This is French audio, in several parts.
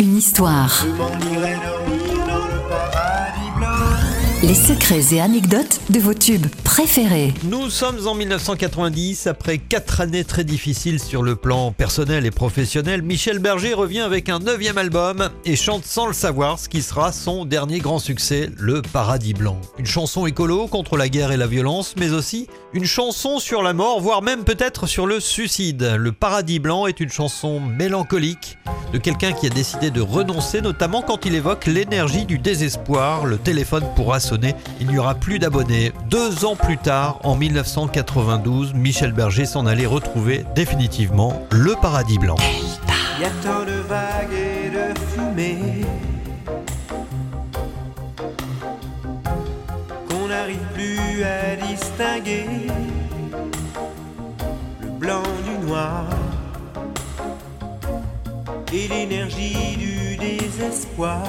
Une histoire. Les secrets et anecdotes de vos tubes préférés. Nous sommes en 1990, après quatre années très difficiles sur le plan personnel et professionnel. Michel Berger revient avec un neuvième album et chante sans le savoir ce qui sera son dernier grand succès, Le Paradis Blanc. Une chanson écolo contre la guerre et la violence, mais aussi une chanson sur la mort, voire même peut-être sur le suicide. Le Paradis Blanc est une chanson mélancolique de quelqu'un qui a décidé de renoncer, notamment quand il évoque l'énergie du désespoir. Le téléphone pourra il n'y aura plus d'abonnés. Deux ans plus tard, en 1992, Michel Berger s'en allait retrouver définitivement le paradis blanc. Il y a tant de vagues et de fumée qu'on n'arrive plus à distinguer le blanc du noir et l'énergie du désespoir.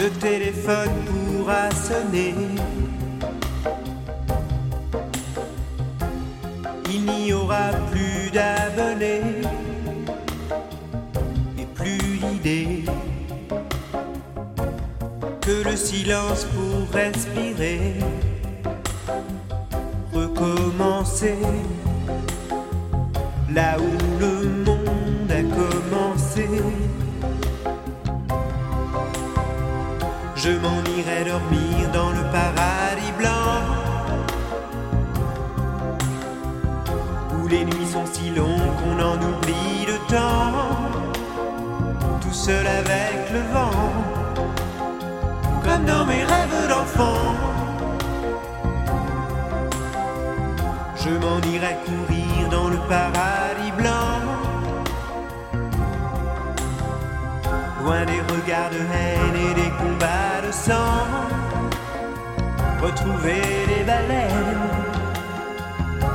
Le téléphone pourra sonner. Il n'y aura plus d'abonnés et plus l'idée que le silence pour respirer, recommencer là où le monde a commencé. Je m'en irai dormir dans le paradis blanc. Où les nuits sont si longues qu'on en oublie le temps. Tout seul avec le vent. Comme dans mes rêves d'enfant. Je m'en irai courir dans le paradis blanc. Loin des regards de haine et sang. Retrouver les baleines.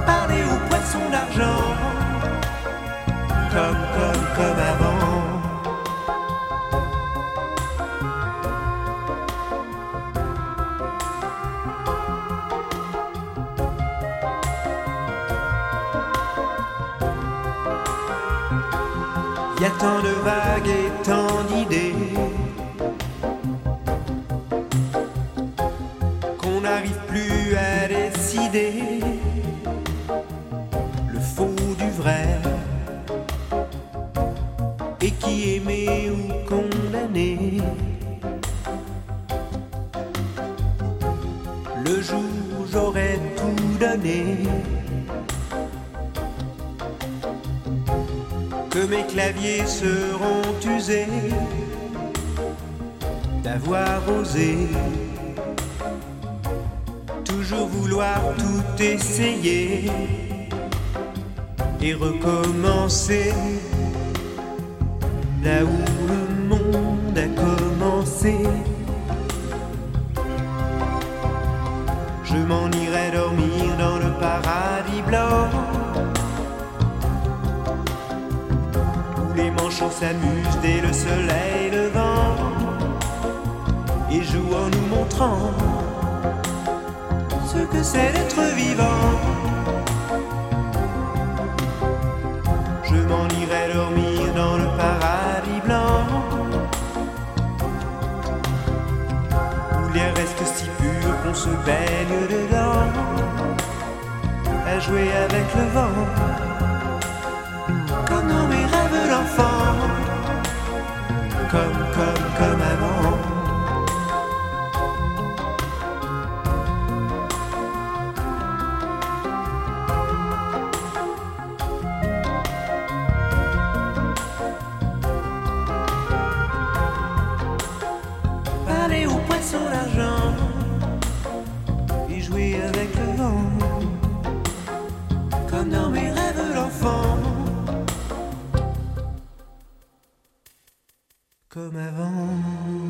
Parler aux poissons d'argent. Comme, comme, comme avant. Y a tant de vagues et tant d'idées n'arrive plus à décider le faux du vrai et qui aimé ou condamné. Le jour où j'aurais tout donné. que mes claviers seront usés d'avoir osé toujours vouloir tout essayer et recommencer là où le monde a commencé. Je m'en irai dormir dans le paradis blanc. les manchots s'amusent dès le soleil levant et jouent en nous montrant que c'est d'être vivant. Je m'en irai dormir dans le paradis blanc. Où l'air reste si pur qu'on se baigne dedans. À jouer avec le vent. Comme dans mes rêves d'enfant, comme, comme, comme Poissons d'argent et jouer avec le vent, comme dans mes rêves d'enfant. comme avant.